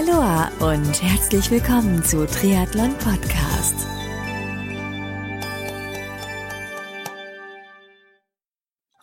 Aloha und herzlich willkommen zu Triathlon Podcast.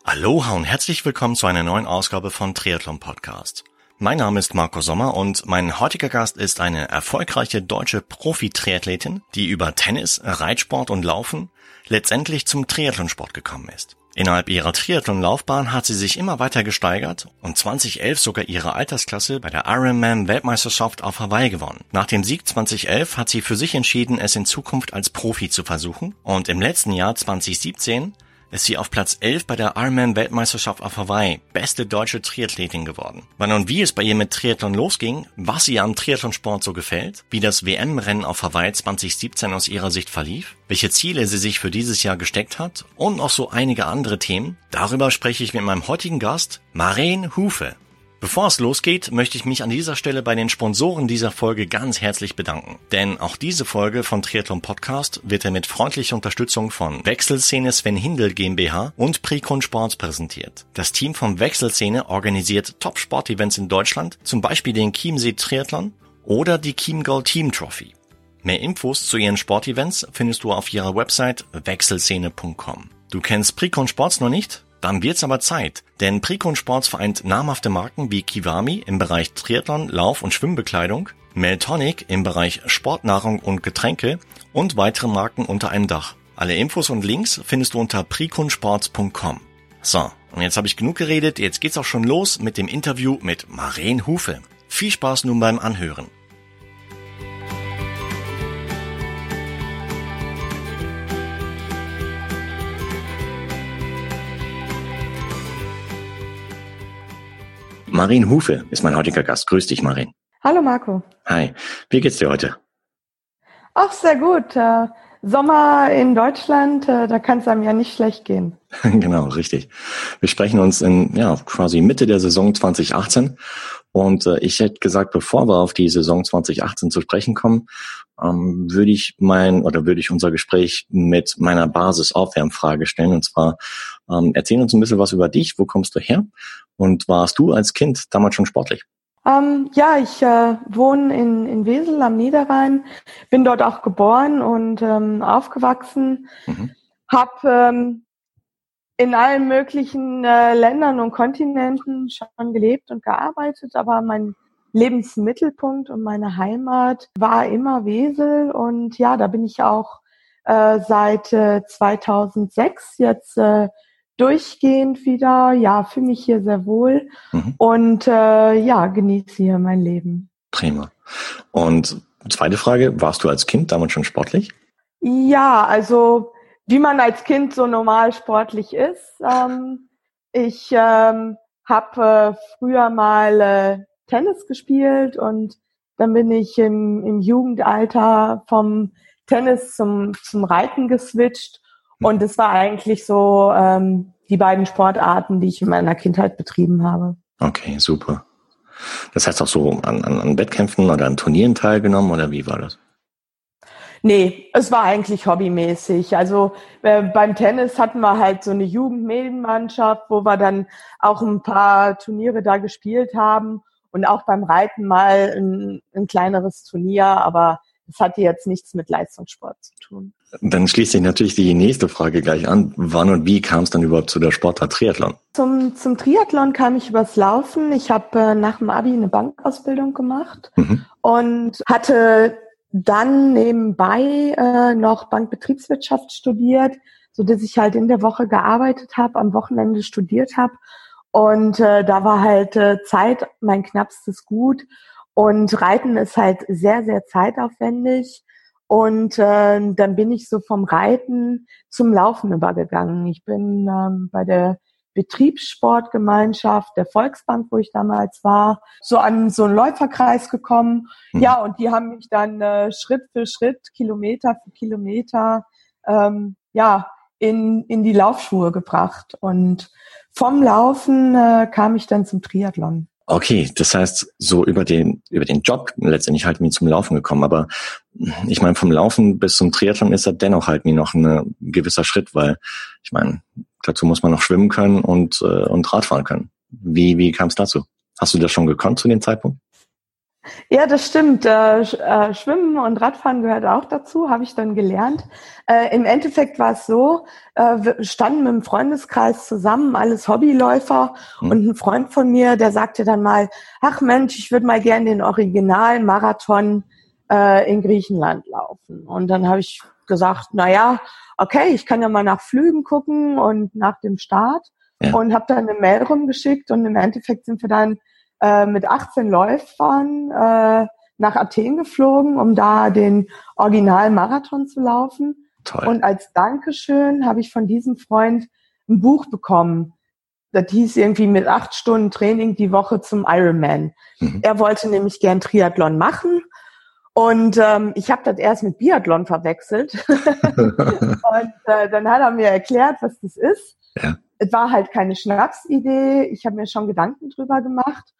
Aloha und herzlich willkommen zu einer neuen Ausgabe von Triathlon Podcast. Mein Name ist Marco Sommer und mein heutiger Gast ist eine erfolgreiche deutsche Profi-Triathletin, die über Tennis, Reitsport und Laufen letztendlich zum Triathlonsport gekommen ist. Innerhalb ihrer Triathlon-Laufbahn hat sie sich immer weiter gesteigert und 2011 sogar ihre Altersklasse bei der Ironman-Weltmeisterschaft auf Hawaii gewonnen. Nach dem Sieg 2011 hat sie für sich entschieden, es in Zukunft als Profi zu versuchen und im letzten Jahr 2017 ist sie auf Platz 11 bei der Ironman-Weltmeisterschaft auf Hawaii beste deutsche Triathletin geworden. Wann und wie es bei ihr mit Triathlon losging, was ihr am Triathlonsport so gefällt, wie das WM-Rennen auf Hawaii 2017 aus ihrer Sicht verlief, welche Ziele sie sich für dieses Jahr gesteckt hat und noch so einige andere Themen, darüber spreche ich mit meinem heutigen Gast, Maren Hufe. Bevor es losgeht, möchte ich mich an dieser Stelle bei den Sponsoren dieser Folge ganz herzlich bedanken. Denn auch diese Folge von Triathlon Podcast wird er mit freundlicher Unterstützung von Wechselszene Sven Hindel GmbH und Precon Sports präsentiert. Das Team von Wechselszene organisiert Top-Sport-Events in Deutschland, zum Beispiel den Chiemsee Triathlon oder die Chiemgau Team Trophy. Mehr Infos zu ihren Sportevents findest du auf ihrer Website wechselszene.com. Du kennst Precon Sports noch nicht? Dann wird's aber Zeit, denn Precon Sports vereint namhafte Marken wie Kiwami im Bereich Triathlon, Lauf- und Schwimmbekleidung, Meltonic im Bereich Sportnahrung und Getränke und weitere Marken unter einem Dach. Alle Infos und Links findest du unter preconsports.com. So, und jetzt habe ich genug geredet, jetzt geht's auch schon los mit dem Interview mit Maren Hufe. Viel Spaß nun beim Anhören. Marin Hufe ist mein heutiger Gast. Grüß dich, Marin. Hallo, Marco. Hi. Wie geht's dir heute? Ach, sehr gut. Äh, Sommer in Deutschland, äh, da kann es einem ja nicht schlecht gehen. genau, richtig. Wir sprechen uns in ja quasi Mitte der Saison 2018 und äh, ich hätte gesagt, bevor wir auf die Saison 2018 zu sprechen kommen, ähm, würde ich mein oder würde ich unser Gespräch mit meiner Basis-Aufwärmfrage stellen. Und zwar ähm, erzähl uns ein bisschen was über dich. Wo kommst du her? Und warst du als Kind damals schon sportlich? Ähm, ja, ich äh, wohne in, in Wesel am Niederrhein, bin dort auch geboren und ähm, aufgewachsen, mhm. habe ähm, in allen möglichen äh, Ländern und Kontinenten schon gelebt und gearbeitet, aber mein Lebensmittelpunkt und meine Heimat war immer Wesel und ja, da bin ich auch äh, seit äh, 2006 jetzt äh, durchgehend wieder. Ja, fühle mich hier sehr wohl mhm. und äh, ja, genieße hier mein Leben. Prima. Und zweite Frage, warst du als Kind damals schon sportlich? Ja, also wie man als Kind so normal sportlich ist. Ähm, ich ähm, habe äh, früher mal äh, Tennis gespielt und dann bin ich im, im Jugendalter vom Tennis zum, zum Reiten geswitcht. Und es war eigentlich so ähm, die beiden Sportarten, die ich in meiner Kindheit betrieben habe. Okay, super. Das heißt auch so an, an, an Wettkämpfen oder an Turnieren teilgenommen oder wie war das? Nee, es war eigentlich hobbymäßig. Also äh, beim Tennis hatten wir halt so eine Jugendmedienmannschaft, wo wir dann auch ein paar Turniere da gespielt haben und auch beim Reiten mal ein, ein kleineres Turnier, aber das hatte jetzt nichts mit Leistungssport zu tun. Dann schließt sich natürlich die nächste Frage gleich an. Wann und wie kam es dann überhaupt zu der Sportart Triathlon? Zum, zum Triathlon kam ich übers Laufen. Ich habe äh, nach dem Abi eine Bankausbildung gemacht mhm. und hatte dann nebenbei äh, noch Bankbetriebswirtschaft studiert, so dass ich halt in der Woche gearbeitet habe, am Wochenende studiert habe und äh, da war halt äh, Zeit mein knappstes Gut. Und Reiten ist halt sehr, sehr zeitaufwendig. Und äh, dann bin ich so vom Reiten zum Laufen übergegangen. Ich bin ähm, bei der Betriebssportgemeinschaft der Volksbank, wo ich damals war, so an so einen Läuferkreis gekommen. Mhm. Ja, und die haben mich dann äh, Schritt für Schritt, Kilometer für Kilometer, ähm, ja, in, in die Laufschuhe gebracht. Und vom Laufen äh, kam ich dann zum Triathlon. Okay, das heißt, so über den, über den Job letztendlich halt mir zum Laufen gekommen. Aber ich meine, vom Laufen bis zum Triathlon ist das dennoch halt mir noch ein gewisser Schritt, weil ich meine, dazu muss man noch schwimmen können und, äh, und Radfahren können. Wie, wie kam es dazu? Hast du das schon gekonnt zu dem Zeitpunkt? Ja, das stimmt. Äh, äh, Schwimmen und Radfahren gehört auch dazu, habe ich dann gelernt. Äh, Im Endeffekt war es so, äh, wir standen mit dem Freundeskreis zusammen, alles Hobbyläufer mhm. und ein Freund von mir, der sagte dann mal, ach Mensch, ich würde mal gerne den Original-Marathon äh, in Griechenland laufen. Und dann habe ich gesagt, na ja, okay, ich kann ja mal nach Flügen gucken und nach dem Start ja. und habe dann eine Mail rumgeschickt und im Endeffekt sind wir dann äh, mit 18 Läufern äh, nach Athen geflogen, um da den Original-Marathon zu laufen. Toll. Und als Dankeschön habe ich von diesem Freund ein Buch bekommen. Das hieß irgendwie mit acht Stunden Training die Woche zum Ironman. Mhm. Er wollte nämlich gern Triathlon machen. Und ähm, ich habe das erst mit Biathlon verwechselt. und äh, dann hat er mir erklärt, was das ist. Ja. Es war halt keine Schnapsidee. Ich habe mir schon Gedanken drüber gemacht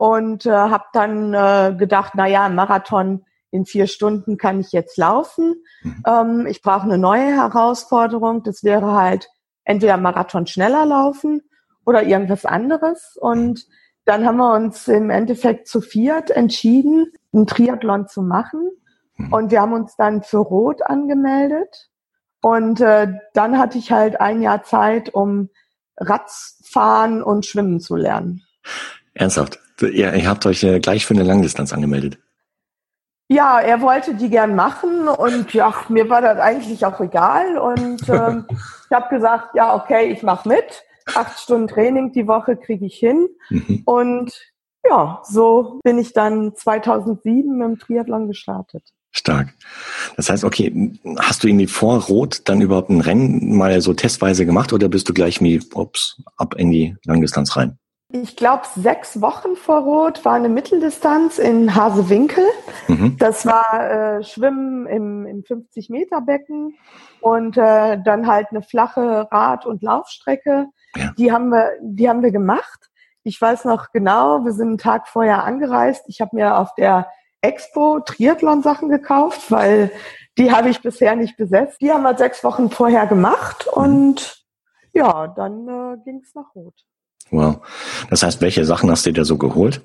und äh, habe dann äh, gedacht, na ja, Marathon in vier Stunden kann ich jetzt laufen. Mhm. Ähm, ich brauche eine neue Herausforderung. Das wäre halt entweder Marathon schneller laufen oder irgendwas anderes. Und dann haben wir uns im Endeffekt zu viert entschieden, einen Triathlon zu machen. Mhm. Und wir haben uns dann für Rot angemeldet. Und äh, dann hatte ich halt ein Jahr Zeit, um Radfahren und Schwimmen zu lernen. Ernsthaft? Ihr, ihr habt euch äh, gleich für eine Langdistanz angemeldet. Ja, er wollte die gern machen und ja, mir war das eigentlich auch egal und ähm, ich habe gesagt, ja, okay, ich mache mit. Acht Stunden Training die Woche kriege ich hin mhm. und ja, so bin ich dann 2007 mit dem Triathlon gestartet. Stark. Das heißt, okay, hast du irgendwie vor Rot dann überhaupt ein Rennen mal so testweise gemacht oder bist du gleich wie, ups, ab in die Langdistanz rein? Ich glaube, sechs Wochen vor Rot war eine Mitteldistanz in Hasewinkel. Mhm. Das war äh, Schwimmen im, im 50-Meter-Becken und äh, dann halt eine flache Rad- und Laufstrecke. Ja. Die haben wir, die haben wir gemacht. Ich weiß noch genau, wir sind einen Tag vorher angereist. Ich habe mir auf der Expo Triathlon-Sachen gekauft, weil die habe ich bisher nicht besetzt. Die haben wir sechs Wochen vorher gemacht mhm. und ja, dann äh, ging es nach Rot. Wow. Das heißt, welche Sachen hast du dir so geholt?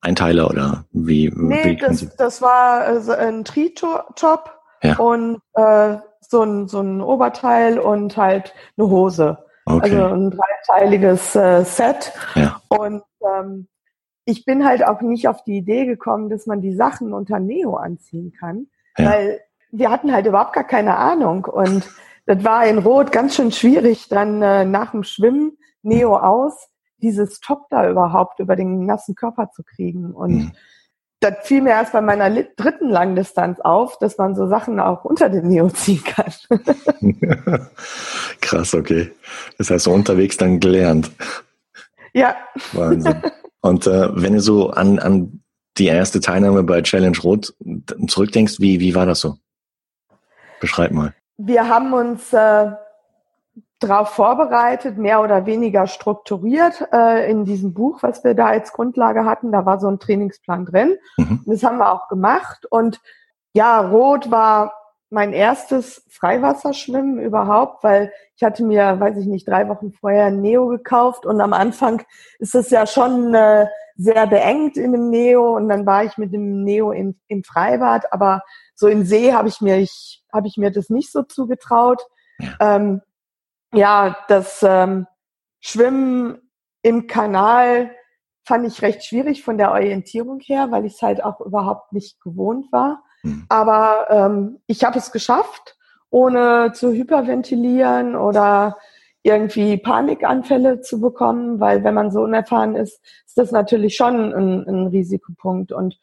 Einteiler oder wie? Nee, wie das, das war äh, ein Tri-Top ja. und äh, so, ein, so ein Oberteil und halt eine Hose. Okay. Also ein dreiteiliges äh, Set. Ja. Und ähm, ich bin halt auch nicht auf die Idee gekommen, dass man die Sachen unter Neo anziehen kann, ja. weil wir hatten halt überhaupt gar keine Ahnung und das war in Rot ganz schön schwierig, dann äh, nach dem Schwimmen Neo aus, dieses Top da überhaupt über den nassen Körper zu kriegen. Und mhm. das fiel mir erst bei meiner dritten Langdistanz auf, dass man so Sachen auch unter den Neo ziehen kann. Krass, okay. Das heißt, so unterwegs dann gelernt. Ja. Wahnsinn. Und äh, wenn du so an, an die erste Teilnahme bei Challenge Rot zurückdenkst, wie, wie war das so? Beschreib mal. Wir haben uns äh, darauf vorbereitet, mehr oder weniger strukturiert äh, in diesem Buch, was wir da als Grundlage hatten. Da war so ein Trainingsplan drin. Mhm. Das haben wir auch gemacht. Und ja, Rot war mein erstes Freiwasserschwimmen überhaupt, weil ich hatte mir, weiß ich nicht, drei Wochen vorher ein Neo gekauft und am Anfang ist es ja schon äh, sehr beengt in dem Neo und dann war ich mit dem Neo im, im Freibad, aber so im See habe ich mir, ich habe ich mir das nicht so zugetraut. Ja. Ähm, ja, das ähm, Schwimmen im Kanal fand ich recht schwierig von der Orientierung her, weil ich es halt auch überhaupt nicht gewohnt war. Mhm. Aber ähm, ich habe es geschafft, ohne zu hyperventilieren oder irgendwie Panikanfälle zu bekommen, weil wenn man so unerfahren ist, ist das natürlich schon ein, ein Risikopunkt. Und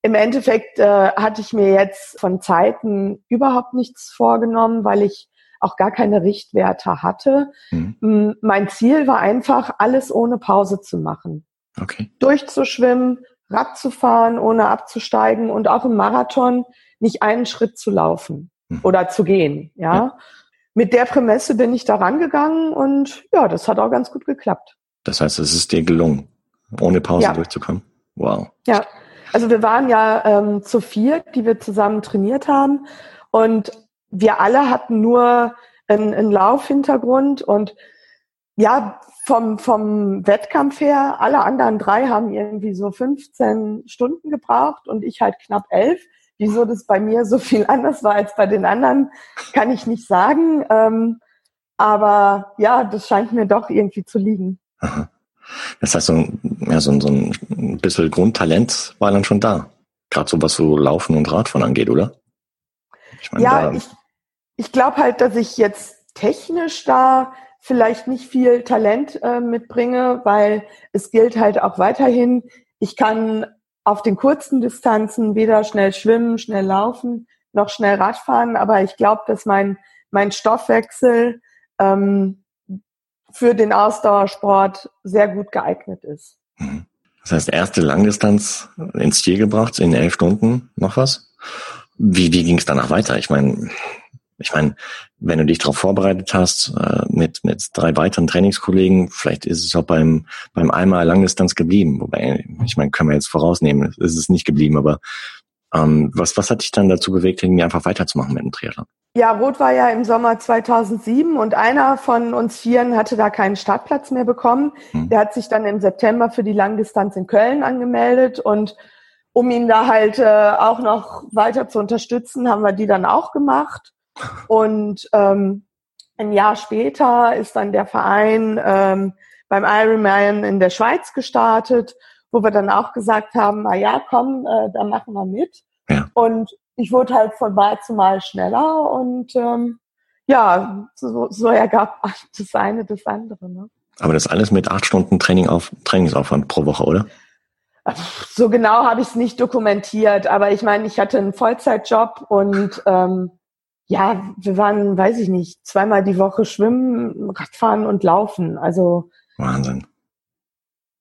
im Endeffekt äh, hatte ich mir jetzt von Zeiten überhaupt nichts vorgenommen, weil ich auch gar keine Richtwerte hatte. Mhm. Mein Ziel war einfach, alles ohne Pause zu machen. Okay. Durchzuschwimmen, Rad zu fahren, ohne abzusteigen und auch im Marathon nicht einen Schritt zu laufen mhm. oder zu gehen. Ja? ja. Mit der Prämisse bin ich da rangegangen und ja, das hat auch ganz gut geklappt. Das heißt, es ist dir gelungen, ohne Pause ja. durchzukommen. Wow. Ja, also wir waren ja ähm, zu vier, die wir zusammen trainiert haben und wir alle hatten nur einen, einen Laufhintergrund und ja, vom, vom Wettkampf her, alle anderen drei haben irgendwie so 15 Stunden gebraucht und ich halt knapp elf. Wieso das bei mir so viel anders war als bei den anderen, kann ich nicht sagen. Ähm, aber ja, das scheint mir doch irgendwie zu liegen. Aha. Das heißt, so, ja, so, so ein bisschen Grundtalent war dann schon da. Gerade so was so Laufen und Radfahren angeht, oder? Ich meine, ja, ich, ich glaube halt, dass ich jetzt technisch da vielleicht nicht viel Talent äh, mitbringe, weil es gilt halt auch weiterhin, ich kann auf den kurzen Distanzen weder schnell schwimmen, schnell laufen, noch schnell Radfahren, aber ich glaube, dass mein, mein Stoffwechsel ähm, für den Ausdauersport sehr gut geeignet ist. Mhm. Das heißt, erste Langdistanz ins Ziel gebracht, in elf Stunden noch was. Wie, wie ging es danach weiter? Ich meine, ich meine, wenn du dich darauf vorbereitet hast, äh, mit, mit drei weiteren Trainingskollegen, vielleicht ist es auch beim, beim einmal Langdistanz geblieben. Wobei, ich meine, können wir jetzt vorausnehmen, ist es nicht geblieben, aber ähm, was, was hat dich dann dazu bewegt, irgendwie einfach weiterzumachen mit dem Triathlon? Ja, Rot war ja im Sommer 2007 und einer von uns Vieren hatte da keinen Startplatz mehr bekommen. Hm. Der hat sich dann im September für die Langdistanz in Köln angemeldet und um ihn da halt äh, auch noch weiter zu unterstützen, haben wir die dann auch gemacht. Und ähm, ein Jahr später ist dann der Verein ähm, beim Ironman in der Schweiz gestartet, wo wir dann auch gesagt haben, na ja, komm, äh, da machen wir mit. Ja. Und ich wurde halt von Mal zu Mal schneller und ähm, ja, so, so ergab das eine das andere. Ne? Aber das alles mit acht Stunden Training auf Trainingsaufwand pro Woche, oder? So genau habe ich es nicht dokumentiert, aber ich meine, ich hatte einen Vollzeitjob und ähm, ja, wir waren, weiß ich nicht, zweimal die Woche schwimmen, Radfahren und laufen. Also Wahnsinn.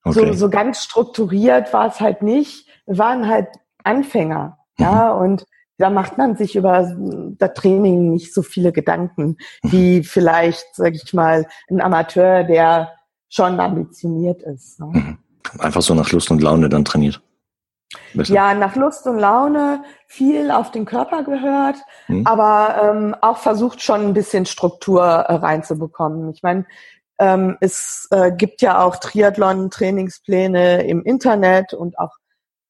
Okay. So, so ganz strukturiert war es halt nicht. Wir waren halt Anfänger, mhm. ja, und da macht man sich über das Training nicht so viele Gedanken, mhm. wie vielleicht, sag ich mal, ein Amateur, der schon ambitioniert ist. Ne? Mhm. Einfach so nach Lust und Laune dann trainiert. Besser. Ja, nach Lust und Laune viel auf den Körper gehört, hm. aber ähm, auch versucht schon ein bisschen Struktur äh, reinzubekommen. Ich meine, ähm, es äh, gibt ja auch Triathlon-Trainingspläne im Internet und auch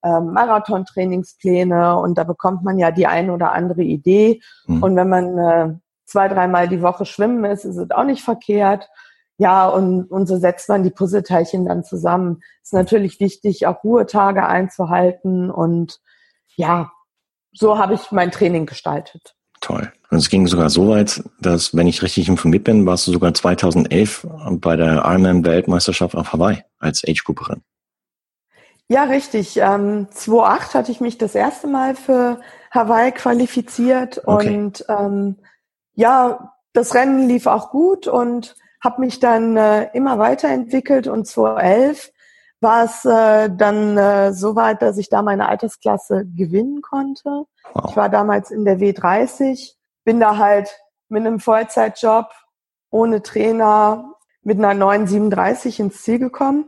ähm, Marathon-Trainingspläne und da bekommt man ja die ein oder andere Idee. Hm. Und wenn man äh, zwei, dreimal die Woche schwimmen ist, ist es auch nicht verkehrt. Ja, und, und so setzt man die Puzzleteilchen dann zusammen. Ist natürlich wichtig, auch Ruhetage einzuhalten und ja, so habe ich mein Training gestaltet. Toll. Und es ging sogar so weit, dass, wenn ich richtig informiert bin, warst du sogar 2011 bei der Ironman-Weltmeisterschaft auf Hawaii als Age-Grouperin. Ja, richtig. Ähm, 2008 hatte ich mich das erste Mal für Hawaii qualifiziert okay. und ähm, ja, das Rennen lief auch gut und habe mich dann äh, immer weiterentwickelt und 2011 war es äh, dann äh, so weit, dass ich da meine Altersklasse gewinnen konnte. Wow. Ich war damals in der W30, bin da halt mit einem Vollzeitjob, ohne Trainer, mit einer 937 ins Ziel gekommen.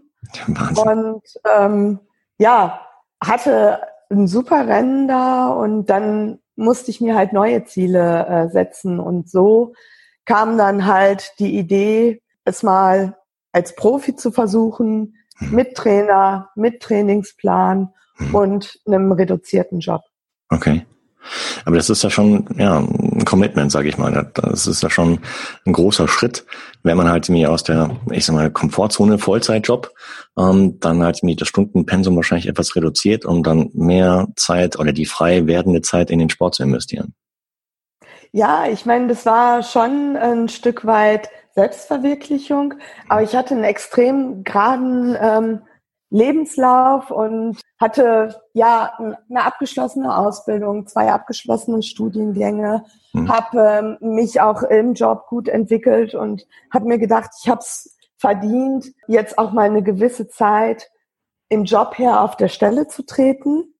Und ähm, ja, hatte ein super Rennen da und dann musste ich mir halt neue Ziele äh, setzen und so kam dann halt die Idee, es mal als Profi zu versuchen, hm. mit Trainer, mit Trainingsplan hm. und einem reduzierten Job. Okay. Aber das ist ja schon ja, ein Commitment, sage ich mal. Das ist ja schon ein großer Schritt, wenn man halt mir aus der, ich sag mal, Komfortzone Vollzeitjob, ähm, dann halt mir das Stundenpensum wahrscheinlich etwas reduziert, um dann mehr Zeit oder die frei werdende Zeit in den Sport zu investieren. Ja, ich meine, das war schon ein Stück weit Selbstverwirklichung, aber ich hatte einen extrem geraden ähm, Lebenslauf und hatte ja eine abgeschlossene Ausbildung, zwei abgeschlossene Studiengänge, mhm. habe ähm, mich auch im Job gut entwickelt und habe mir gedacht, ich habe es verdient, jetzt auch mal eine gewisse Zeit im Job her auf der Stelle zu treten.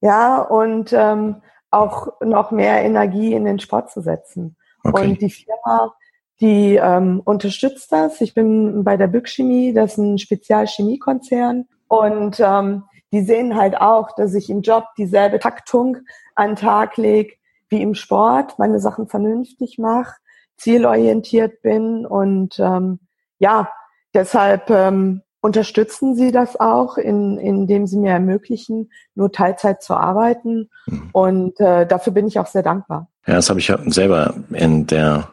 Ja, und ähm, auch noch mehr Energie in den Sport zu setzen. Okay. Und die Firma, die ähm, unterstützt das. Ich bin bei der Bückchemie, das ist ein Spezialchemiekonzern. Und ähm, die sehen halt auch, dass ich im Job dieselbe Taktung an den Tag lege wie im Sport, meine Sachen vernünftig mache, zielorientiert bin und ähm, ja, deshalb ähm, unterstützen sie das auch, in, indem sie mir ermöglichen, nur Teilzeit zu arbeiten. Mhm. Und äh, dafür bin ich auch sehr dankbar. Ja, das habe ich selber in der,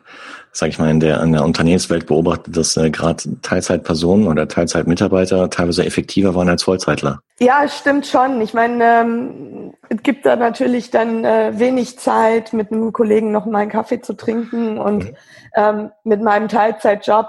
sag ich mal, in der, in der Unternehmenswelt beobachtet, dass äh, gerade Teilzeitpersonen oder Teilzeitmitarbeiter teilweise effektiver waren als Vollzeitler. Ja, stimmt schon. Ich meine, ähm, es gibt da natürlich dann äh, wenig Zeit, mit einem Kollegen noch mal einen Kaffee zu trinken und mhm. ähm, mit meinem Teilzeitjob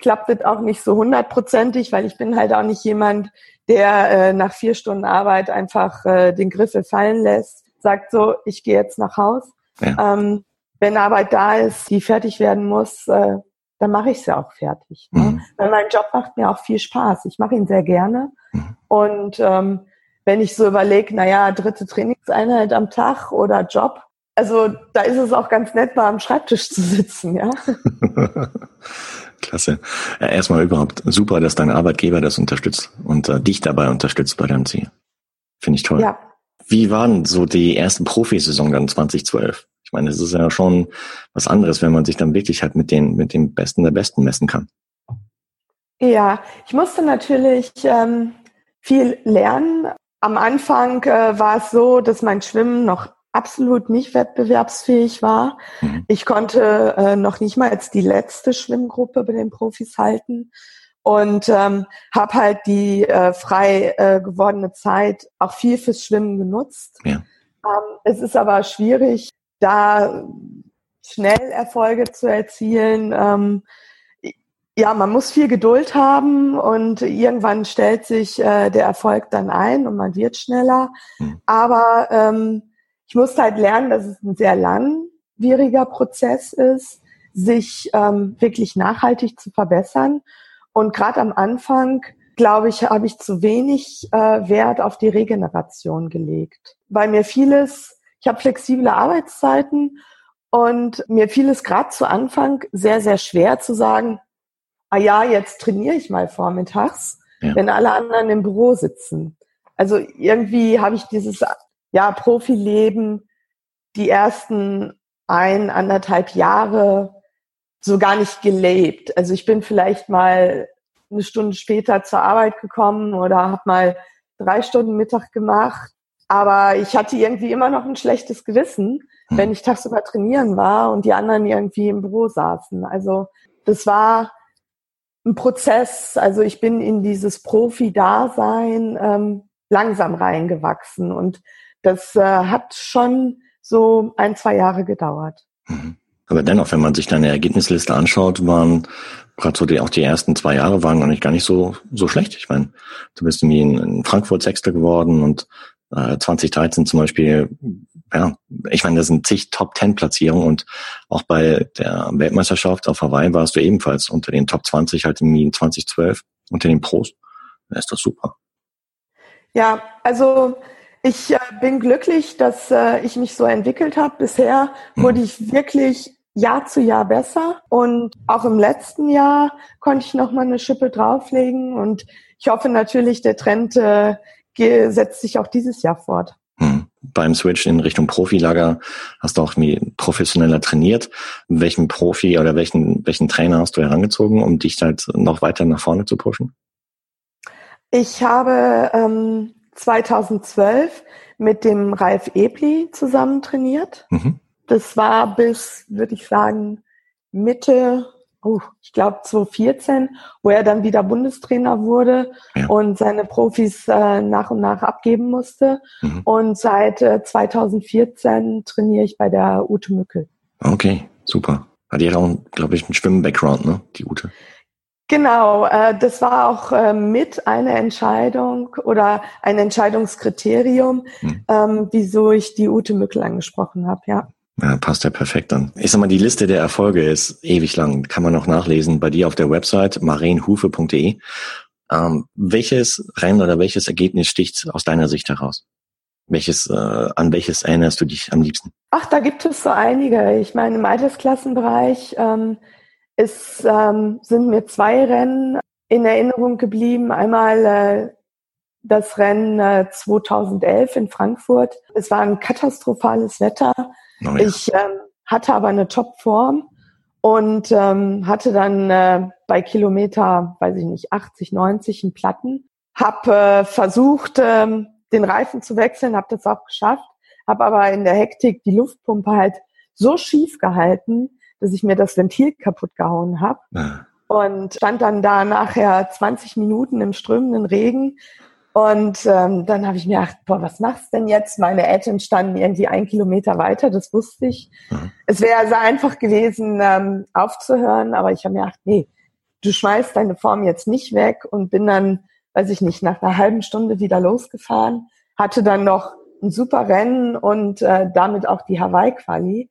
klappt es auch nicht so hundertprozentig, weil ich bin halt auch nicht jemand, der äh, nach vier Stunden Arbeit einfach äh, den Griffel fallen lässt, sagt so, ich gehe jetzt nach Haus. Ja. Ähm, wenn Arbeit da ist, die fertig werden muss, äh, dann mache ich sie auch fertig. Ne? Mhm. Weil mein Job macht mir auch viel Spaß. Ich mache ihn sehr gerne. Mhm. Und ähm, wenn ich so überlege, naja, dritte Trainingseinheit am Tag oder Job, also da ist es auch ganz nett, mal am Schreibtisch zu sitzen, ja. Klasse. Ja, erstmal überhaupt super, dass dein Arbeitgeber das unterstützt und äh, dich dabei unterstützt bei deinem Ziel. Finde ich toll. Ja. Wie waren so die ersten Profisaison dann 2012? Ich meine, es ist ja schon was anderes, wenn man sich dann wirklich halt mit den, mit dem Besten der Besten messen kann. Ja, ich musste natürlich ähm, viel lernen. Am Anfang äh, war es so, dass mein Schwimmen noch absolut nicht wettbewerbsfähig war. Mhm. Ich konnte äh, noch nicht mal als die letzte Schwimmgruppe bei den Profis halten und ähm, habe halt die äh, frei äh, gewordene Zeit auch viel fürs Schwimmen genutzt. Ja. Ähm, es ist aber schwierig, da schnell Erfolge zu erzielen. Ähm, ja, man muss viel Geduld haben und irgendwann stellt sich äh, der Erfolg dann ein und man wird schneller. Mhm. Aber ähm, ich musste halt lernen, dass es ein sehr langwieriger Prozess ist, sich ähm, wirklich nachhaltig zu verbessern. Und gerade am Anfang, glaube ich, habe ich zu wenig äh, Wert auf die Regeneration gelegt, weil mir vieles, ich habe flexible Arbeitszeiten und mir fiel es gerade zu Anfang sehr, sehr schwer zu sagen, ah ja, jetzt trainiere ich mal vormittags, ja. wenn alle anderen im Büro sitzen. Also irgendwie habe ich dieses ja, Profileben die ersten ein, anderthalb Jahre so gar nicht gelebt. Also ich bin vielleicht mal eine Stunde später zur Arbeit gekommen oder habe mal drei Stunden Mittag gemacht. Aber ich hatte irgendwie immer noch ein schlechtes Gewissen, hm. wenn ich tagsüber trainieren war und die anderen irgendwie im Büro saßen. Also das war ein Prozess. Also ich bin in dieses Profi-Dasein ähm, langsam reingewachsen und das äh, hat schon so ein, zwei Jahre gedauert. Mhm. Aber dennoch, wenn man sich deine Ergebnisliste anschaut, waren gerade so die, auch die ersten zwei Jahre waren noch nicht gar nicht so, so schlecht. Ich meine, du bist irgendwie in, in Frankfurt Sechster geworden und äh, 2013 zum Beispiel, ja, ich meine, das sind zig Top Ten Platzierungen und auch bei der Weltmeisterschaft auf Hawaii warst du ebenfalls unter den Top 20 halt im 2012 unter den Pros. Da ist das super. Ja, also ich äh, bin glücklich, dass äh, ich mich so entwickelt habe. Bisher wurde ich wirklich Jahr zu Jahr besser und auch im letzten Jahr konnte ich noch mal eine Schippe drauflegen und ich hoffe natürlich, der Trend äh, setzt sich auch dieses Jahr fort. Hm. Beim Switch in Richtung Profilager hast du auch professioneller trainiert. Welchen Profi oder welchen, welchen Trainer hast du herangezogen, um dich halt noch weiter nach vorne zu pushen? Ich habe ähm, 2012 mit dem Ralf Ebli zusammen trainiert. Mhm. Das war bis, würde ich sagen, Mitte, oh, ich glaube 2014, wo er dann wieder Bundestrainer wurde ja. und seine Profis äh, nach und nach abgeben musste. Mhm. Und seit äh, 2014 trainiere ich bei der Ute Mückel. Okay, super. Hat ja auch, glaube ich, einen Schwimmen-Background, ne, die Ute? Genau, äh, das war auch äh, mit eine Entscheidung oder ein Entscheidungskriterium, hm. ähm, wieso ich die Ute Mückel angesprochen habe, ja. Ja, passt ja perfekt dann. Ich sag mal, die Liste der Erfolge ist ewig lang. Kann man noch nachlesen bei dir auf der Website marenhufe.de. Ähm, welches Rennen oder welches Ergebnis sticht aus deiner Sicht heraus? Welches, äh, an welches erinnerst du dich am liebsten? Ach, da gibt es so einige. Ich meine, im Altersklassenbereich ähm, es ähm, sind mir zwei Rennen in Erinnerung geblieben. Einmal äh, das Rennen äh, 2011 in Frankfurt. Es war ein katastrophales Wetter. Oh ja. Ich ähm, hatte aber eine Topform und ähm, hatte dann äh, bei Kilometer, weiß ich nicht, 80, 90 einen Platten. Hab äh, versucht, ähm, den Reifen zu wechseln, habe das auch geschafft, habe aber in der Hektik die Luftpumpe halt so schief gehalten, dass ich mir das Ventil kaputt gehauen habe. Ja. Und stand dann da nachher 20 Minuten im strömenden Regen. Und ähm, dann habe ich mir gedacht, boah, was machst du denn jetzt? Meine Eltern standen irgendwie ein Kilometer weiter, das wusste ich. Ja. Es wäre sehr einfach gewesen, ähm, aufzuhören, aber ich habe mir gedacht, nee, du schmeißt deine Form jetzt nicht weg und bin dann, weiß ich nicht, nach einer halben Stunde wieder losgefahren, hatte dann noch ein super Rennen und äh, damit auch die Hawaii-Quali.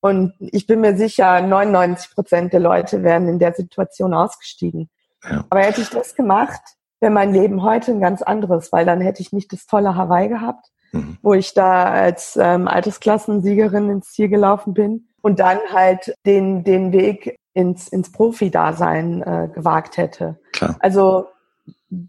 Und ich bin mir sicher, 99 Prozent der Leute wären in der Situation ausgestiegen. Ja. Aber hätte ich das gemacht, wäre mein Leben heute ein ganz anderes, weil dann hätte ich nicht das tolle Hawaii gehabt, mhm. wo ich da als ähm, Altersklassensiegerin ins Ziel gelaufen bin und dann halt den, den Weg ins, ins Profi-Dasein äh, gewagt hätte. Klar. Also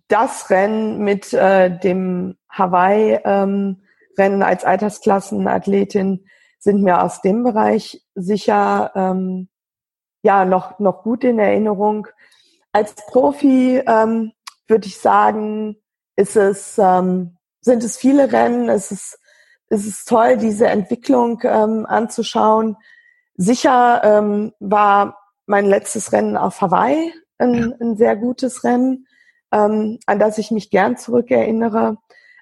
das Rennen mit äh, dem Hawaii-Rennen ähm, als Altersklassenathletin sind mir aus dem Bereich sicher ähm, ja noch noch gut in Erinnerung. Als Profi ähm, würde ich sagen, ist es ähm, sind es viele Rennen. Es ist es ist toll, diese Entwicklung ähm, anzuschauen. Sicher ähm, war mein letztes Rennen auf Hawaii ein, ein sehr gutes Rennen, ähm, an das ich mich gern zurückerinnere.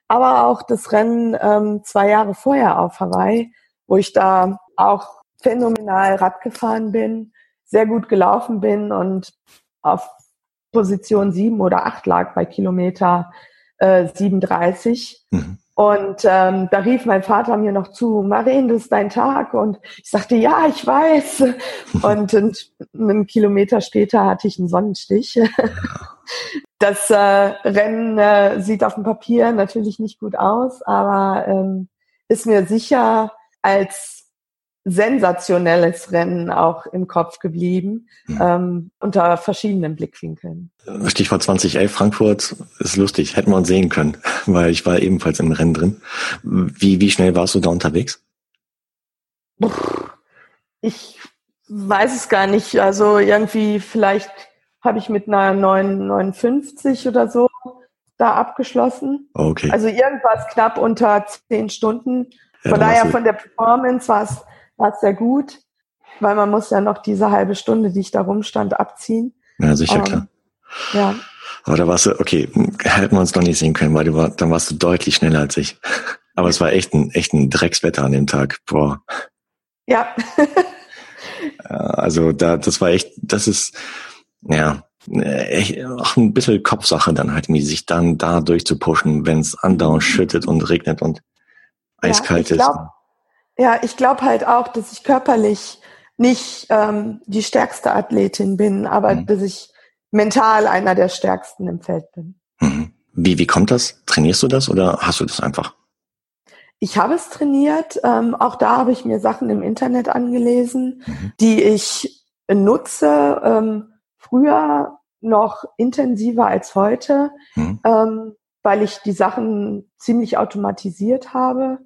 Aber auch das Rennen ähm, zwei Jahre vorher auf Hawaii wo ich da auch phänomenal Rad gefahren bin, sehr gut gelaufen bin und auf Position sieben oder acht lag bei Kilometer äh, 37. Mhm. Und ähm, da rief mein Vater mir noch zu, Marien, das ist dein Tag. Und ich sagte, ja, ich weiß. und, und einen Kilometer später hatte ich einen Sonnenstich. das äh, Rennen äh, sieht auf dem Papier natürlich nicht gut aus, aber ähm, ist mir sicher als sensationelles Rennen auch im Kopf geblieben, mhm. ähm, unter verschiedenen Blickwinkeln. Stichwort 2011 Frankfurt ist lustig, hätten wir uns sehen können, weil ich war ebenfalls im Rennen drin. Wie, wie schnell warst du da unterwegs? Ich weiß es gar nicht. Also irgendwie vielleicht habe ich mit einer 959 oder so da abgeschlossen. Okay. Also irgendwas knapp unter zehn Stunden. Von daher von der Performance war es, war es sehr gut, weil man muss ja noch diese halbe Stunde, die ich da rumstand, abziehen. Ja, sicher, ähm, klar. Ja. Aber da warst du, okay, hätten wir uns noch nicht sehen können, weil du war, dann warst du deutlich schneller als ich. Aber es war echt ein, echt ein Dreckswetter an dem Tag. Boah. Ja. also da, das war echt, das ist, ja, echt auch ein bisschen Kopfsache dann halt, wie sich dann da durchzupushen, wenn es andauernd schüttet und regnet und eiskalt ja, ist. ja, ich glaube halt auch, dass ich körperlich nicht ähm, die stärkste Athletin bin, aber mhm. dass ich mental einer der stärksten im Feld bin. Mhm. Wie, wie kommt das? Trainierst du das oder hast du das einfach? Ich habe es trainiert. Ähm, auch da habe ich mir Sachen im Internet angelesen, mhm. die ich nutze. Ähm, früher noch intensiver als heute, mhm. ähm, weil ich die Sachen ziemlich automatisiert habe.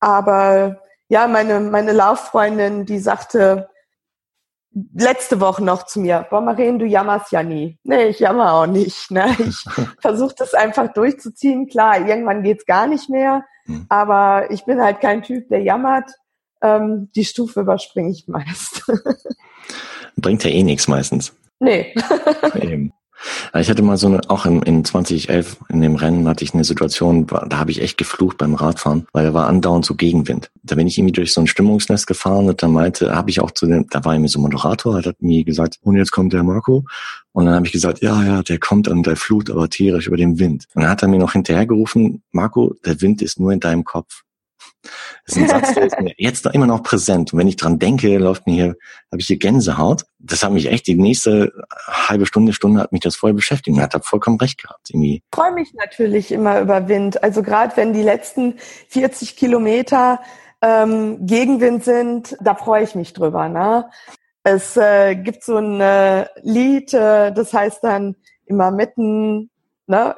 Aber ja, meine, meine Lauffreundin, die sagte letzte Woche noch zu mir, boah, Maren, du jammerst ja nie. Nee, ich jammer auch nicht. Ne? Ich versuche das einfach durchzuziehen. Klar, irgendwann geht's gar nicht mehr. Hm. Aber ich bin halt kein Typ, der jammert. Ähm, die Stufe überspringe ich meist. Bringt ja eh nichts meistens. Nee. Eben. Ich hatte mal so eine, auch in, in 2011 in dem Rennen hatte ich eine Situation, da habe ich echt geflucht beim Radfahren, weil da war andauernd so Gegenwind. Da bin ich irgendwie durch so ein Stimmungsnest gefahren und da meinte, habe ich auch zu dem, da war irgendwie so Moderator, hat mir gesagt, und jetzt kommt der Marco. Und dann habe ich gesagt, ja, ja, der kommt und der flucht aber tierisch über den Wind. Und dann hat er mir noch hinterhergerufen, Marco, der Wind ist nur in deinem Kopf. Das ist ein Satz, der ist mir jetzt noch immer noch präsent. Und wenn ich dran denke, läuft mir hier, habe ich hier Gänsehaut. Das hat mich echt die nächste halbe Stunde, Stunde hat mich das voll beschäftigt. Und hat da vollkommen recht gehabt. Irgendwie. Ich freue mich natürlich immer über Wind. Also gerade wenn die letzten 40 Kilometer ähm, Gegenwind sind, da freue ich mich drüber. Ne? Es äh, gibt so ein äh, Lied, äh, das heißt dann immer mitten, ne?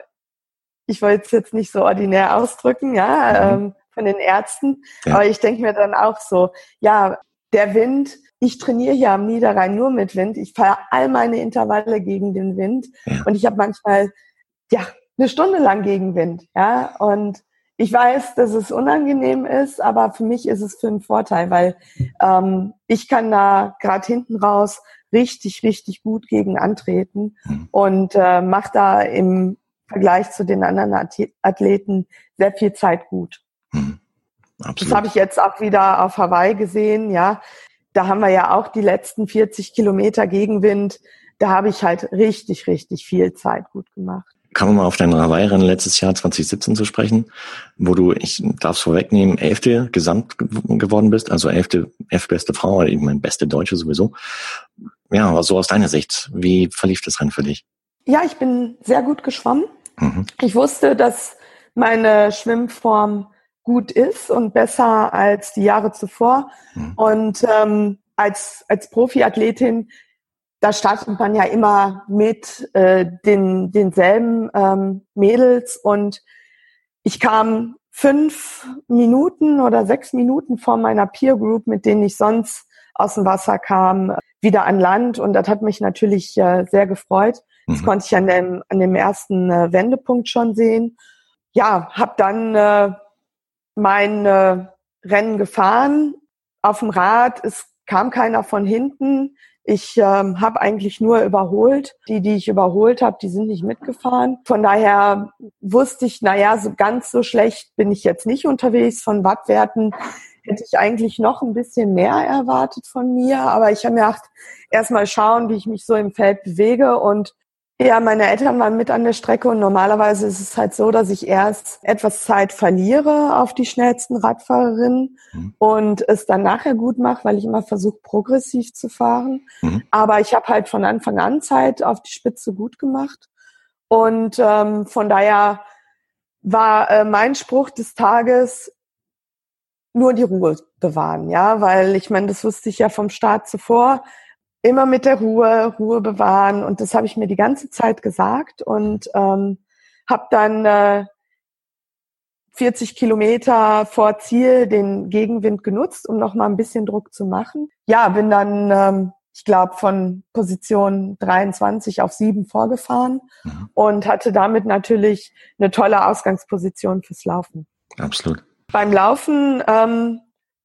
ich wollte es jetzt nicht so ordinär ausdrücken, ja, mhm. ähm, von den Ärzten. Ja. Aber ich denke mir dann auch so, ja, der Wind, ich trainiere hier am Niederrhein nur mit Wind. Ich fahre all meine Intervalle gegen den Wind ja. und ich habe manchmal ja eine Stunde lang gegen Wind, ja und ich weiß, dass es unangenehm ist, aber für mich ist es für einen Vorteil, weil ähm, ich kann da gerade hinten raus richtig, richtig gut gegen antreten mhm. und äh, mache da im Vergleich zu den anderen Athleten sehr viel Zeit gut. Mhm. Das habe ich jetzt auch wieder auf Hawaii gesehen, ja. Da haben wir ja auch die letzten 40 Kilometer Gegenwind. Da habe ich halt richtig, richtig viel Zeit gut gemacht. Kommen wir mal auf dein Hawaii-Rennen letztes Jahr 2017 zu sprechen, wo du, ich darf es vorwegnehmen, Elfte gesamt geworden bist, also Elfte, elfbeste Frau, ich meine beste Deutsche sowieso. Ja, aber so aus deiner Sicht, wie verlief das Rennen für dich? Ja, ich bin sehr gut geschwommen. Mhm. Ich wusste, dass meine Schwimmform gut ist und besser als die Jahre zuvor. Mhm. Und ähm, als, als Profiathletin da startet man ja immer mit äh, den denselben ähm, Mädels und ich kam fünf Minuten oder sechs Minuten vor meiner Peer Group, mit denen ich sonst aus dem Wasser kam, wieder an Land und das hat mich natürlich äh, sehr gefreut. Das mhm. konnte ich an dem, an dem ersten äh, Wendepunkt schon sehen. Ja, habe dann äh, mein äh, Rennen gefahren. Auf dem Rad, es kam keiner von hinten. Ich ähm, habe eigentlich nur überholt. Die, die ich überholt habe, die sind nicht mitgefahren. Von daher wusste ich, naja, so ganz so schlecht bin ich jetzt nicht unterwegs. Von Wattwerten hätte ich eigentlich noch ein bisschen mehr erwartet von mir. Aber ich habe mir gedacht, erstmal schauen, wie ich mich so im Feld bewege und ja, meine Eltern waren mit an der Strecke und normalerweise ist es halt so, dass ich erst etwas Zeit verliere auf die schnellsten Radfahrerinnen mhm. und es dann nachher gut mache, weil ich immer versuche, progressiv zu fahren. Mhm. Aber ich habe halt von Anfang an Zeit auf die Spitze gut gemacht. Und ähm, von daher war äh, mein Spruch des Tages nur die Ruhe bewahren, ja, weil ich meine, das wusste ich ja vom Start zuvor immer mit der Ruhe, Ruhe bewahren. Und das habe ich mir die ganze Zeit gesagt und ähm, habe dann äh, 40 Kilometer vor Ziel den Gegenwind genutzt, um noch mal ein bisschen Druck zu machen. Ja, bin dann, ähm, ich glaube, von Position 23 auf 7 vorgefahren mhm. und hatte damit natürlich eine tolle Ausgangsposition fürs Laufen. Absolut. Beim Laufen ähm,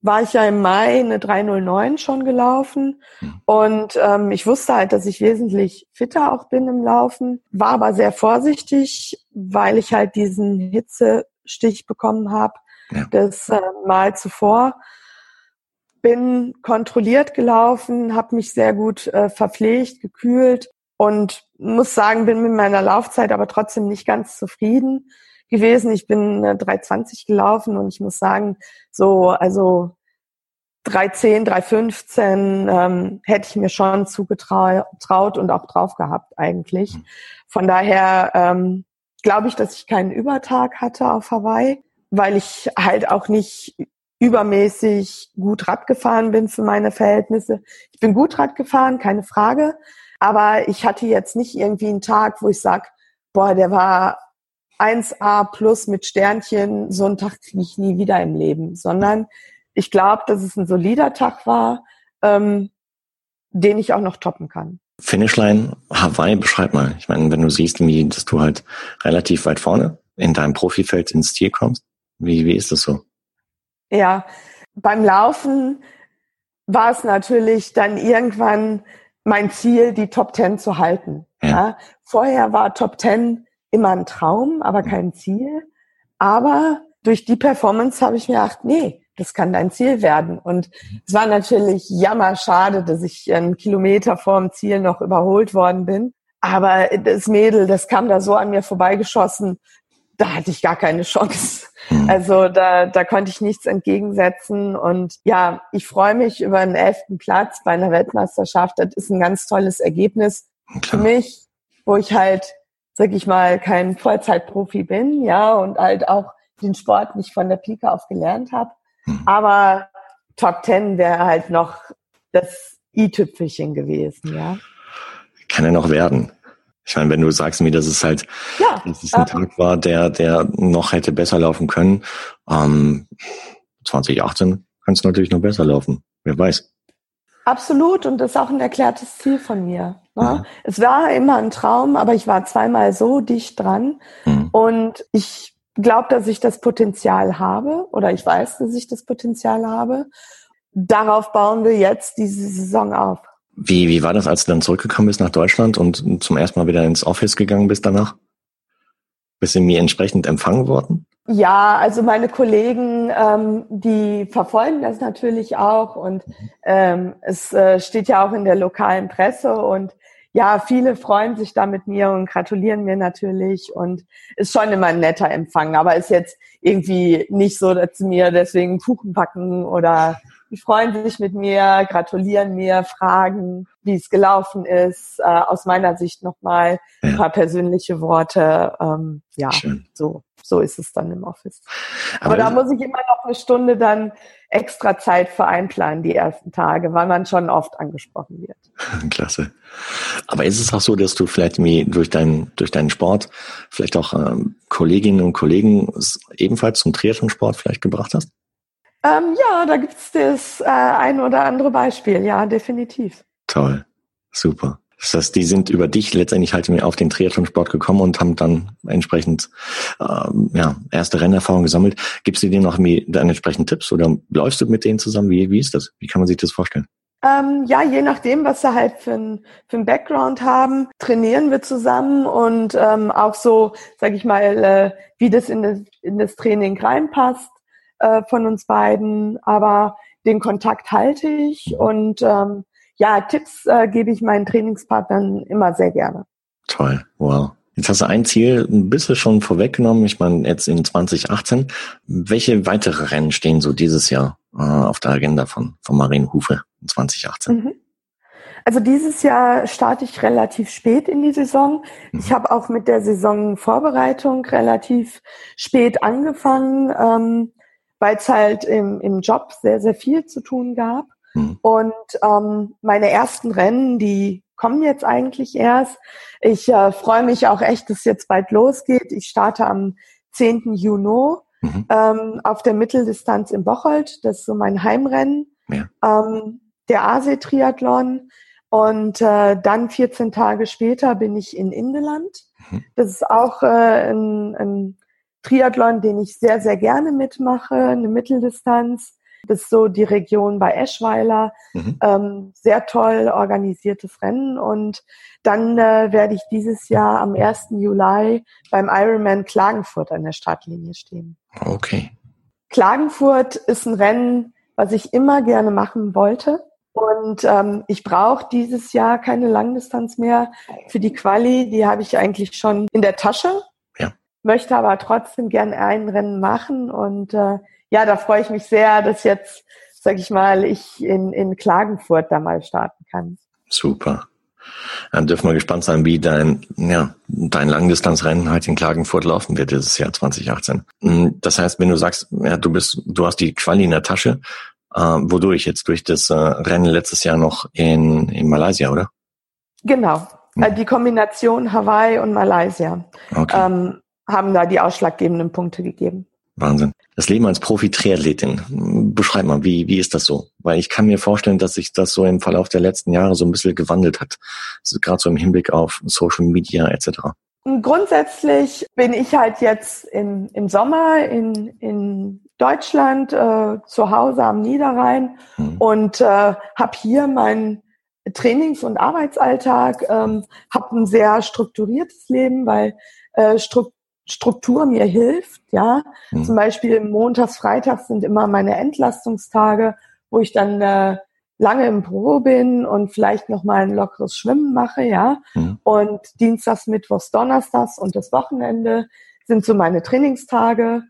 war ich ja im Mai eine 309 schon gelaufen mhm. und ähm, ich wusste halt, dass ich wesentlich fitter auch bin im Laufen, war aber sehr vorsichtig, weil ich halt diesen Hitzestich bekommen habe, ja. das äh, Mal zuvor. Bin kontrolliert gelaufen, habe mich sehr gut äh, verpflegt, gekühlt und muss sagen, bin mit meiner Laufzeit aber trotzdem nicht ganz zufrieden gewesen. Ich bin äh, 320 gelaufen und ich muss sagen, so, also 310, 315 ähm, hätte ich mir schon zugetraut und auch drauf gehabt eigentlich. Mhm. Von daher ähm, glaube ich, dass ich keinen Übertag hatte auf Hawaii, weil ich halt auch nicht übermäßig gut Rad gefahren bin für meine Verhältnisse. Ich bin gut Rad gefahren, keine Frage, aber ich hatte jetzt nicht irgendwie einen Tag, wo ich sag, boah, der war 1A plus mit Sternchen, so einen Tag kriege ich nie wieder im Leben, sondern ich glaube, dass es ein solider Tag war, ähm, den ich auch noch toppen kann. Finishline Hawaii, beschreib mal. Ich meine, wenn du siehst, wie, dass du halt relativ weit vorne in deinem Profifeld ins Ziel kommst, wie, wie ist das so? Ja, beim Laufen war es natürlich dann irgendwann mein Ziel, die Top Ten zu halten. Ja. ja. Vorher war Top Ten immer ein Traum, aber kein Ziel. Aber durch die Performance habe ich mir gedacht, nee, das kann dein Ziel werden. Und es war natürlich jammerschade, dass ich einen Kilometer vor dem Ziel noch überholt worden bin. Aber das Mädel, das kam da so an mir vorbeigeschossen, da hatte ich gar keine Chance. Mhm. Also da, da konnte ich nichts entgegensetzen. Und ja, ich freue mich über einen elften Platz bei einer Weltmeisterschaft. Das ist ein ganz tolles Ergebnis Klar. für mich, wo ich halt, sag ich mal, kein Vollzeitprofi bin, ja, und halt auch den Sport nicht von der Pike auf gelernt habe. Hm. Aber Top Ten wäre halt noch das i-Tüpfelchen gewesen, ja. Kann er noch werden. Ich meine, wenn du sagst mir, dass es halt, ja, dass es ein äh, Tag war, der, der noch hätte besser laufen können, ähm, 2018 kann es natürlich noch besser laufen. Wer weiß. Absolut und das ist auch ein erklärtes Ziel von mir. Ne? Ja. Es war immer ein Traum, aber ich war zweimal so dicht dran mhm. und ich glaube, dass ich das Potenzial habe oder ich weiß, dass ich das Potenzial habe. Darauf bauen wir jetzt diese Saison auf. Wie, wie war das, als du dann zurückgekommen bist nach Deutschland und zum ersten Mal wieder ins Office gegangen bist danach? Bist du mir entsprechend empfangen worden? Ja, also meine Kollegen, ähm, die verfolgen das natürlich auch und ähm, es äh, steht ja auch in der lokalen Presse und ja, viele freuen sich da mit mir und gratulieren mir natürlich und ist schon immer ein netter Empfang, aber ist jetzt irgendwie nicht so, dass sie mir deswegen Kuchen packen oder die freuen sich mit mir, gratulieren mir, fragen, wie es gelaufen ist. Äh, aus meiner Sicht nochmal ja. ein paar persönliche Worte. Ähm, ja, Schön. so so ist es dann im Office. Aber, Aber da muss ich immer noch eine Stunde dann extra Zeit für einplanen, die ersten Tage, weil man schon oft angesprochen wird. Klasse. Aber ist es auch so, dass du vielleicht durch deinen, durch deinen Sport vielleicht auch ähm, Kolleginnen und Kollegen ebenfalls zum Triathlon-Sport vielleicht gebracht hast? Ähm, ja, da gibt es das äh, ein oder andere Beispiel, ja, definitiv. Toll, super. Das heißt, die sind über dich letztendlich halt auf den Triathlon-Sport gekommen und haben dann entsprechend ähm, ja, erste Rennerfahrung gesammelt. Gibst du denen noch dann entsprechend Tipps oder läufst du mit denen zusammen? Wie, wie ist das? Wie kann man sich das vorstellen? Ähm, ja, je nachdem, was sie halt für ein, für ein Background haben, trainieren wir zusammen und ähm, auch so, sag ich mal, äh, wie das in das, in das Training reinpasst äh, von uns beiden. Aber den Kontakt halte ich und ähm, ja, Tipps äh, gebe ich meinen Trainingspartnern immer sehr gerne. Toll, wow. Jetzt hast du ein Ziel ein bisschen schon vorweggenommen. Ich meine, jetzt in 2018. Welche weitere Rennen stehen so dieses Jahr äh, auf der Agenda von, von Marienhufe in 2018? Mhm. Also dieses Jahr starte ich relativ spät in die Saison. Mhm. Ich habe auch mit der Saisonvorbereitung relativ spät angefangen, ähm, weil es halt im, im Job sehr, sehr viel zu tun gab. Mhm. Und ähm, meine ersten Rennen, die kommen jetzt eigentlich erst. Ich äh, freue mich auch echt, dass es jetzt bald losgeht. Ich starte am 10. Juni mhm. ähm, auf der Mitteldistanz in Bocholt. Das ist so mein Heimrennen. Ja. Ähm, der Aasee-Triathlon. Und äh, dann 14 Tage später bin ich in Indeland. Mhm. Das ist auch äh, ein, ein Triathlon, den ich sehr, sehr gerne mitmache, eine Mitteldistanz. Das ist so die Region bei Eschweiler. Mhm. Ähm, sehr toll organisiertes Rennen. Und dann äh, werde ich dieses Jahr am 1. Juli beim Ironman Klagenfurt an der Startlinie stehen. Okay. Klagenfurt ist ein Rennen, was ich immer gerne machen wollte. Und ähm, ich brauche dieses Jahr keine Langdistanz mehr für die Quali. Die habe ich eigentlich schon in der Tasche. Möchte aber trotzdem gerne ein Rennen machen. Und äh, ja, da freue ich mich sehr, dass jetzt, sag ich mal, ich in, in Klagenfurt da mal starten kann. Super. Dann dürfen wir gespannt sein, wie dein, ja, dein Langdistanzrennen halt in Klagenfurt laufen wird dieses Jahr 2018. Hm, das heißt, wenn du sagst, ja, du bist, du hast die Quali in der Tasche, äh, wodurch jetzt? Durch das äh, Rennen letztes Jahr noch in, in Malaysia, oder? Genau. Hm. Die Kombination Hawaii und Malaysia okay. ähm, haben da die ausschlaggebenden Punkte gegeben. Wahnsinn. Das Leben als Profi-Triathletin. Beschreib mal, wie, wie ist das so? Weil ich kann mir vorstellen, dass sich das so im Verlauf der letzten Jahre so ein bisschen gewandelt hat. Gerade so im Hinblick auf Social Media etc. Grundsätzlich bin ich halt jetzt im, im Sommer in, in Deutschland äh, zu Hause am Niederrhein hm. und äh, habe hier meinen Trainings- und Arbeitsalltag, ähm, habe ein sehr strukturiertes Leben, weil äh, Stru Struktur mir hilft, ja. Mhm. Zum Beispiel montags, freitags sind immer meine Entlastungstage, wo ich dann äh, lange im Büro bin und vielleicht noch mal ein lockeres Schwimmen mache, ja. Mhm. Und Dienstags, Mittwochs, Donnerstags und das Wochenende sind so meine Trainingstage.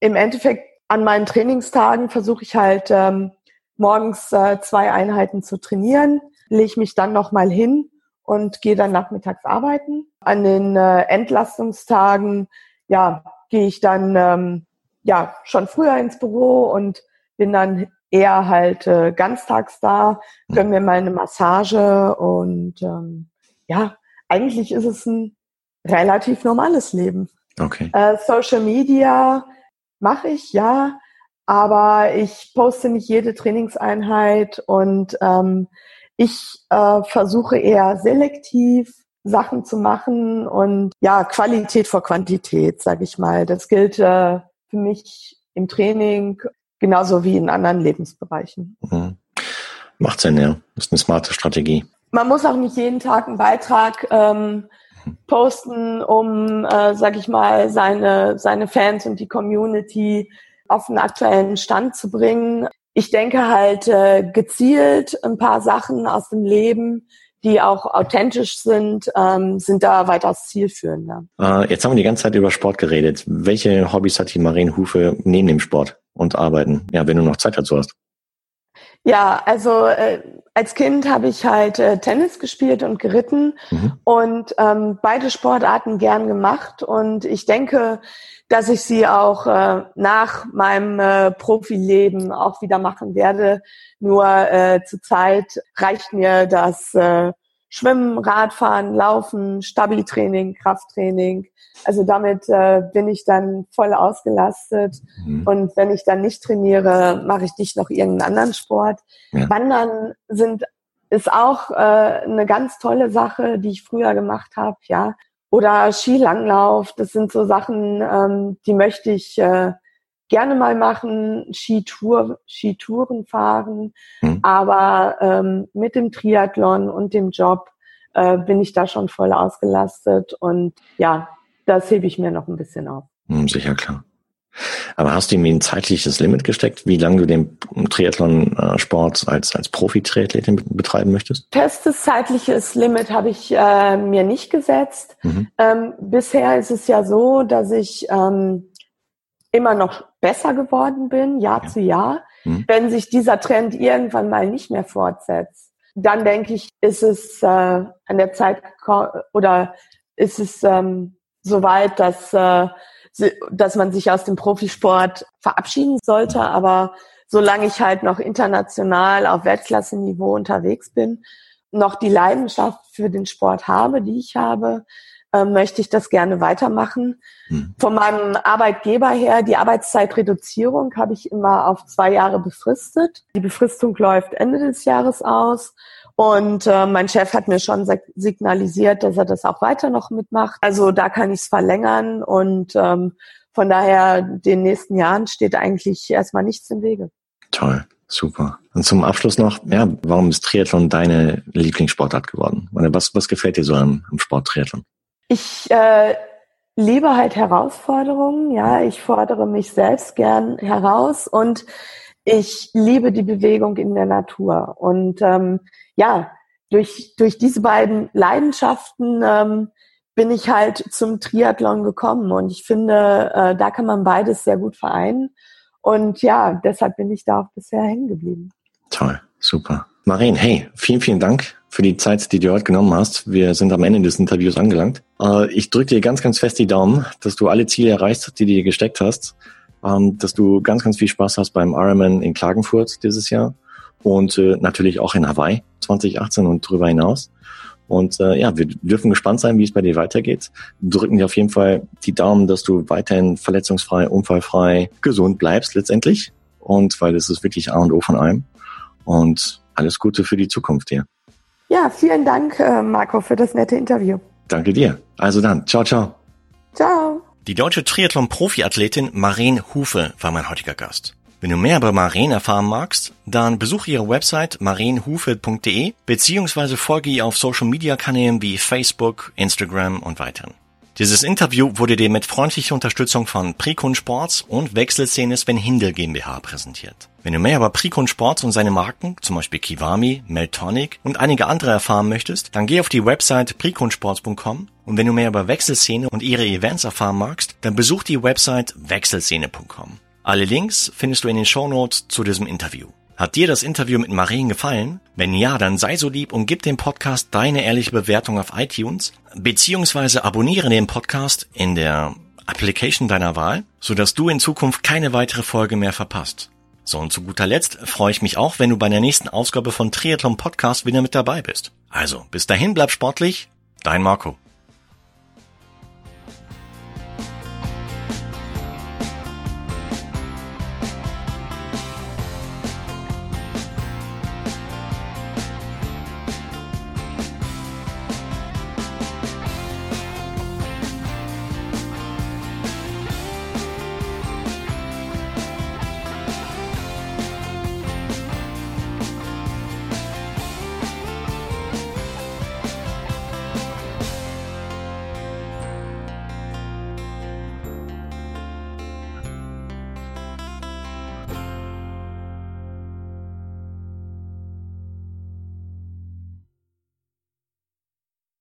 Im Endeffekt an meinen Trainingstagen versuche ich halt ähm, morgens äh, zwei Einheiten zu trainieren, lege mich dann noch mal hin und gehe dann nachmittags arbeiten. An den äh, Entlastungstagen, ja, gehe ich dann ähm, ja schon früher ins Büro und bin dann eher halt äh, ganztags da, gönn mir mal eine Massage und ähm, ja, eigentlich ist es ein relativ normales Leben. Okay. Äh, Social Media mache ich, ja, aber ich poste nicht jede Trainingseinheit und ähm, ich äh, versuche eher selektiv Sachen zu machen und ja, Qualität vor Quantität, sage ich mal. Das gilt äh, für mich im Training genauso wie in anderen Lebensbereichen. Mhm. Macht Sinn, ja. Das ist eine smarte Strategie. Man muss auch nicht jeden Tag einen Beitrag ähm, posten, um, äh, sag ich mal, seine, seine Fans und die Community auf einen aktuellen Stand zu bringen. Ich denke halt äh, gezielt ein paar Sachen aus dem Leben, die auch authentisch sind, ähm, sind da weitaus zielführender. Äh, jetzt haben wir die ganze Zeit über Sport geredet. Welche Hobbys hat die Marien Hufe neben dem Sport und Arbeiten? Ja, wenn du noch Zeit dazu hast. Ja, also äh, als Kind habe ich halt äh, Tennis gespielt und geritten mhm. und ähm, beide Sportarten gern gemacht und ich denke, dass ich sie auch äh, nach meinem äh, Profileben auch wieder machen werde. Nur äh, zurzeit reicht mir das äh, Schwimmen, Radfahren, Laufen, Stabi-Training, Krafttraining. Also damit äh, bin ich dann voll ausgelastet. Mhm. Und wenn ich dann nicht trainiere, mache ich nicht noch irgendeinen anderen Sport. Ja. Wandern sind ist auch äh, eine ganz tolle Sache, die ich früher gemacht habe, ja. Oder Skilanglauf, das sind so Sachen, ähm, die möchte ich äh, gerne mal machen, Skitour, Skitouren fahren, mhm. aber ähm, mit dem Triathlon und dem Job äh, bin ich da schon voll ausgelastet und ja, das hebe ich mir noch ein bisschen auf. Mhm, sicher, klar. Aber hast du ihm ein zeitliches Limit gesteckt, wie lange du den Triathlon-Sport als, als Profi-Triathletin betreiben möchtest? Festes zeitliches Limit habe ich äh, mir nicht gesetzt. Mhm. Ähm, bisher ist es ja so, dass ich ähm, immer noch besser geworden bin, Jahr ja. zu Jahr. Mhm. Wenn sich dieser Trend irgendwann mal nicht mehr fortsetzt, dann denke ich, ist es äh, an der Zeit oder ist es ähm, soweit, dass, äh, dass man sich aus dem Profisport verabschieden sollte. Aber solange ich halt noch international auf Weltklasse-Niveau unterwegs bin, noch die Leidenschaft für den Sport habe, die ich habe, äh, möchte ich das gerne weitermachen. Hm. Von meinem Arbeitgeber her, die Arbeitszeitreduzierung habe ich immer auf zwei Jahre befristet. Die Befristung läuft Ende des Jahres aus. Und äh, mein Chef hat mir schon signalisiert, dass er das auch weiter noch mitmacht. Also da kann ich es verlängern und ähm, von daher den nächsten Jahren steht eigentlich erstmal nichts im Wege. Toll, super. Und zum Abschluss noch, ja, warum ist Triathlon deine Lieblingssportart geworden? Was, was gefällt dir so am, am Sport Triathlon? Ich äh, liebe halt Herausforderungen, ja. Ich fordere mich selbst gern heraus und ich liebe die Bewegung in der Natur. Und ähm, ja, durch, durch diese beiden Leidenschaften ähm, bin ich halt zum Triathlon gekommen. Und ich finde, äh, da kann man beides sehr gut vereinen. Und ja, deshalb bin ich da auch bisher hängen geblieben. Toll, super. Marien, hey, vielen, vielen Dank für die Zeit, die du heute genommen hast. Wir sind am Ende des Interviews angelangt. Äh, ich drücke dir ganz, ganz fest die Daumen, dass du alle Ziele erreichst, die du dir gesteckt hast. Ähm, dass du ganz, ganz viel Spaß hast beim Ironman in Klagenfurt dieses Jahr und äh, natürlich auch in Hawaii 2018 und darüber hinaus. Und äh, ja, wir dürfen gespannt sein, wie es bei dir weitergeht. Drücken dir auf jeden Fall die Daumen, dass du weiterhin verletzungsfrei, unfallfrei, gesund bleibst letztendlich. Und weil das ist wirklich A und O von allem. Und alles Gute für die Zukunft dir. Ja, vielen Dank, äh, Marco, für das nette Interview. Danke dir. Also dann, ciao, ciao. Ciao. Die deutsche Triathlon-Profi-Athletin Maren Hufe war mein heutiger Gast. Wenn du mehr über Maren erfahren magst, dann besuche ihre Website marenhufe.de beziehungsweise folge ihr auf Social Media Kanälen wie Facebook, Instagram und weiteren. Dieses Interview wurde dir mit freundlicher Unterstützung von Precon Sports und Wechselszene Sven Hindel GmbH präsentiert. Wenn du mehr über Precon Sports und seine Marken, zum Beispiel Kiwami, Meltonic und einige andere erfahren möchtest, dann geh auf die Website preconsports.com und wenn du mehr über Wechselszene und ihre Events erfahren magst, dann besuch die Website wechselszene.com. Alle Links findest du in den Shownotes zu diesem Interview. Hat dir das Interview mit Marien gefallen? Wenn ja, dann sei so lieb und gib dem Podcast deine ehrliche Bewertung auf iTunes, beziehungsweise abonniere den Podcast in der Application deiner Wahl, sodass du in Zukunft keine weitere Folge mehr verpasst. So und zu guter Letzt freue ich mich auch, wenn du bei der nächsten Ausgabe von Triathlon Podcast wieder mit dabei bist. Also, bis dahin bleib sportlich, dein Marco.